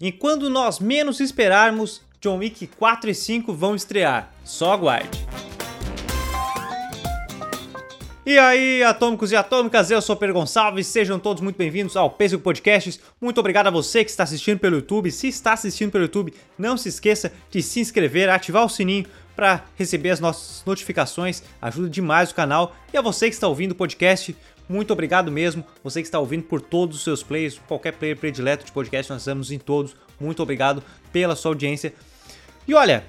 E quando nós menos esperarmos, John Wick 4 e 5 vão estrear. Só aguarde. E aí, atômicos e atômicas, eu sou Pedro Gonçalves, sejam todos muito bem-vindos ao Pêssego Podcasts. Muito obrigado a você que está assistindo pelo YouTube. Se está assistindo pelo YouTube, não se esqueça de se inscrever, ativar o sininho para receber as nossas notificações, ajuda demais o canal. E a você que está ouvindo o podcast, muito obrigado mesmo. Você que está ouvindo por todos os seus players, qualquer player predileto de podcast, nós estamos em todos. Muito obrigado pela sua audiência. E olha,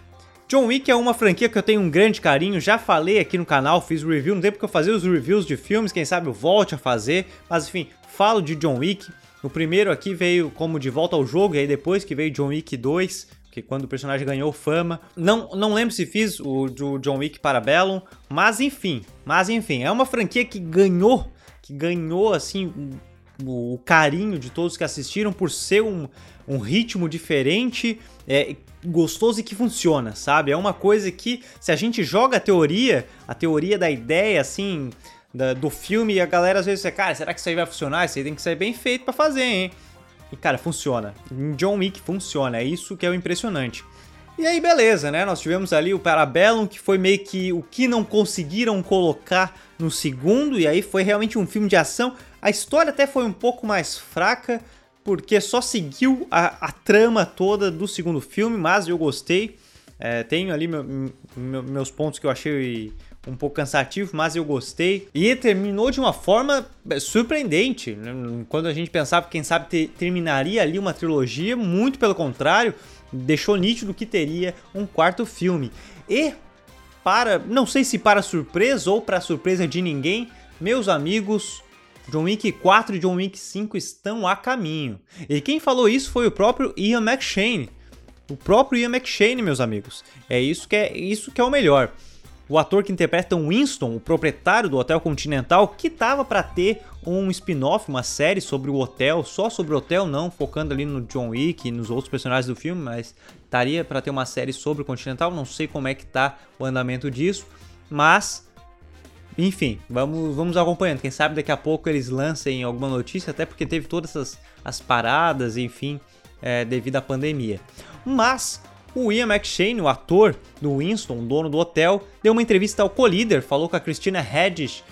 John Wick é uma franquia que eu tenho um grande carinho, já falei aqui no canal, fiz review, não tem porque eu fazer os reviews de filmes, quem sabe eu volte a fazer, mas enfim, falo de John Wick. O primeiro aqui veio como de volta ao jogo, e aí depois que veio John Wick 2, que quando o personagem ganhou fama. Não, não lembro se fiz o do John Wick para Bellum, mas enfim, mas enfim, é uma franquia que ganhou, que ganhou assim o carinho de todos que assistiram por ser um, um ritmo diferente, é, gostoso e que funciona, sabe? É uma coisa que, se a gente joga a teoria, a teoria da ideia, assim, da, do filme, a galera às vezes diz, cara, será que isso aí vai funcionar? Isso aí tem que ser bem feito para fazer, hein? E, cara, funciona. Em John Wick funciona, é isso que é o impressionante. E aí, beleza, né? Nós tivemos ali o Parabellum, que foi meio que o que não conseguiram colocar no segundo, e aí foi realmente um filme de ação. A história até foi um pouco mais fraca, porque só seguiu a, a trama toda do segundo filme, mas eu gostei. É, tenho ali meu, meu, meus pontos que eu achei um pouco cansativo, mas eu gostei. E terminou de uma forma é, surpreendente. Né? Quando a gente pensava que, quem sabe, ter, terminaria ali uma trilogia, muito pelo contrário, deixou nítido que teria um quarto filme. E, para, não sei se para surpresa ou para surpresa de ninguém, meus amigos, John Wick 4 e John Wick 5 estão a caminho. E quem falou isso foi o próprio Ian McShane. O próprio Ian McShane, meus amigos. É isso que é, isso que é o melhor. O ator que interpreta Winston, o proprietário do Hotel Continental, que tava para ter um spin-off, uma série sobre o hotel, só sobre o hotel, não focando ali no John Wick e nos outros personagens do filme, mas estaria para ter uma série sobre o Continental, não sei como é que tá o andamento disso, mas enfim, vamos, vamos acompanhando. Quem sabe daqui a pouco eles lancem alguma notícia, até porque teve todas essas as paradas, enfim, é, devido à pandemia. Mas o Ian McShane, o ator do Winston, dono do hotel, deu uma entrevista ao Collider, falou com a Christina Hedges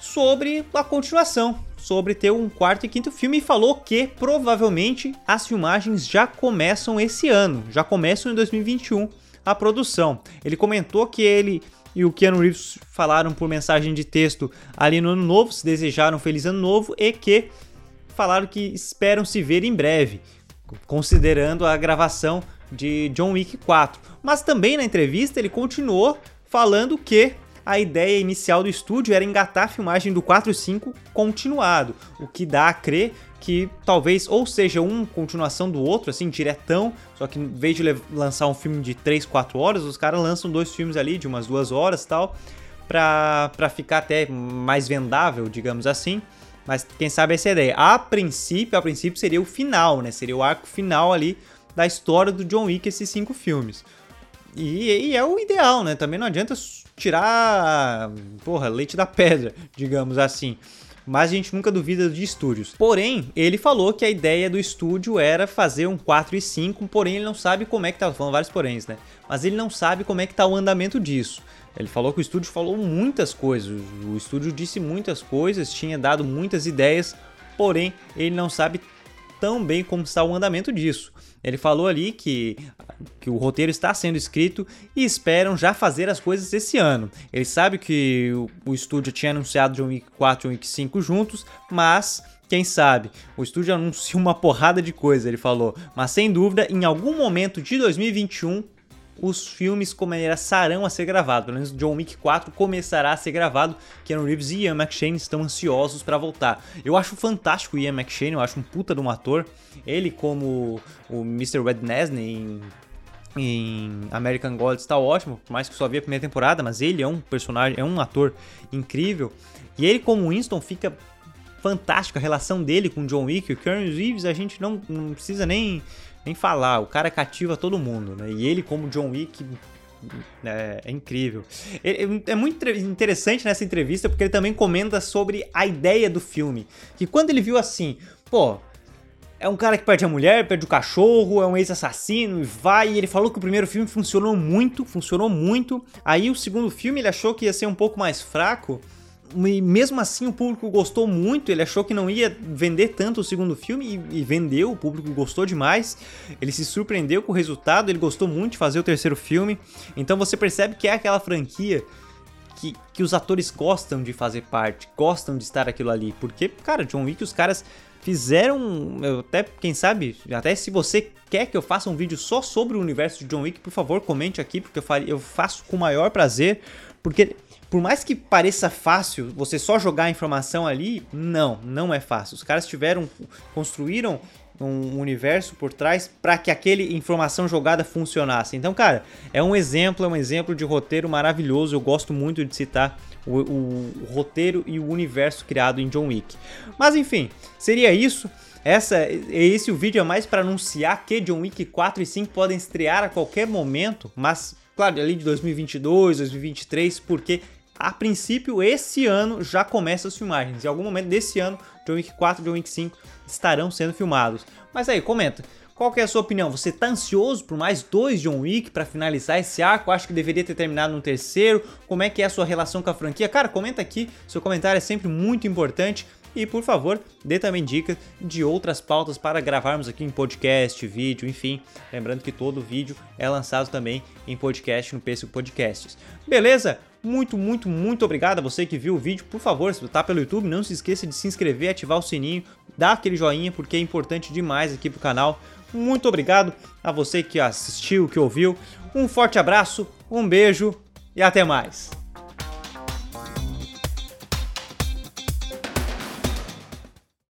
sobre a continuação, sobre ter um quarto e quinto filme e falou que provavelmente as filmagens já começam esse ano, já começam em 2021 a produção. Ele comentou que ele e o Keanu Reeves falaram por mensagem de texto ali no ano novo, se desejaram um feliz ano novo e que falaram que esperam se ver em breve, considerando a gravação de John Wick 4. Mas também na entrevista ele continuou falando que a ideia inicial do estúdio era engatar a filmagem do 4 e 5 continuado, o que dá a crer que talvez ou seja uma continuação do outro, assim, diretão, só que em vez de lançar um filme de 3, 4 horas, os caras lançam dois filmes ali de umas duas horas tal, pra, pra ficar até mais vendável, digamos assim. Mas quem sabe essa é a ideia. A princípio, a princípio seria o final, né? Seria o arco final ali da história do John Wick, esses cinco filmes. E, e, é o ideal, né? Também não adianta tirar, porra, leite da pedra, digamos assim mas a gente nunca duvida de estúdios. Porém, ele falou que a ideia do estúdio era fazer um 4 e 5, porém ele não sabe como é que tá, falando vários poréns, né? Mas ele não sabe como é que tá o andamento disso. Ele falou que o estúdio falou muitas coisas, o estúdio disse muitas coisas, tinha dado muitas ideias, porém ele não sabe tão bem como está o andamento disso. Ele falou ali que, que o roteiro está sendo escrito e esperam já fazer as coisas esse ano. Ele sabe que o, o estúdio tinha anunciado John Wick 4 e John Wick 5 juntos, mas quem sabe? O estúdio anuncia uma porrada de coisa, ele falou. Mas sem dúvida, em algum momento de 2021 os filmes começarão a ser gravados. Pelo menos John Wick 4 começará a ser gravado. Keanu Reeves e Ian McShane estão ansiosos para voltar. Eu acho fantástico o Ian McShane, eu acho um puta de um ator. Ele como o Mr. Wednesday em, em American Gods está ótimo, por mais que só vi a primeira temporada, mas ele é um personagem, é um ator incrível. E ele como Winston fica fantástico a relação dele com John Wick. O Keanu Reeves a gente não, não precisa nem nem falar, o cara cativa todo mundo, né? E ele, como John Wick, é, é, incrível. É, muito interessante nessa entrevista porque ele também comenta sobre a ideia do filme. Que quando ele viu assim, pô, é um cara que perde a mulher, perde o cachorro, é um ex-assassino e vai. E ele falou que o primeiro filme funcionou muito, funcionou muito. Aí o segundo filme ele achou que ia ser um pouco mais fraco. E mesmo assim o público gostou muito, ele achou que não ia vender tanto o segundo filme e, e, vendeu, o público gostou demais. Ele se surpreendeu com o resultado, ele gostou muito de fazer o terceiro filme. Então você percebe que é aquela franquia que, que os atores gostam de fazer parte, gostam de estar aquilo ali. Porque, cara, John Wick, os caras fizeram, até quem sabe, até se você quer que eu faça um vídeo só sobre o universo de John Wick, por favor, comente aqui, porque eu, faço com o maior prazer, porque por mais que pareça fácil você só jogar a informação ali, não, não é fácil. Os caras tiveram, construíram um universo por trás para que aquele informação jogada funcionasse. Então, cara, é um exemplo, é um exemplo de roteiro maravilhoso. Eu gosto muito de citar o, o, o roteiro e o universo criado em John Wick. Mas enfim, seria isso. Essa, esse o vídeo é mais para anunciar que John Wick 4 e 5 podem estrear a qualquer momento, mas claro, ali de 2022, 2023, porque a princípio esse ano já começa as filmagens. Em algum momento desse ano, John Wick 4 e John Wick 5 estarão sendo filmados. Mas aí, comenta. Qual é a sua opinião? Você tá ansioso por mais dois John Wick para finalizar esse arco? Acho que deveria ter terminado no terceiro. Como é que é a sua relação com a franquia? Cara, comenta aqui. Seu comentário é sempre muito importante. E por favor, dê também dicas de outras pautas para gravarmos aqui em podcast, vídeo, enfim. Lembrando que todo vídeo é lançado também em podcast no Pêssego Podcasts. Beleza? Muito, muito, muito obrigado a você que viu o vídeo. Por favor, se tá pelo YouTube, não se esqueça de se inscrever, ativar o sininho, dar aquele joinha, porque é importante demais aqui pro canal. Muito obrigado a você que assistiu, que ouviu. Um forte abraço, um beijo e até mais.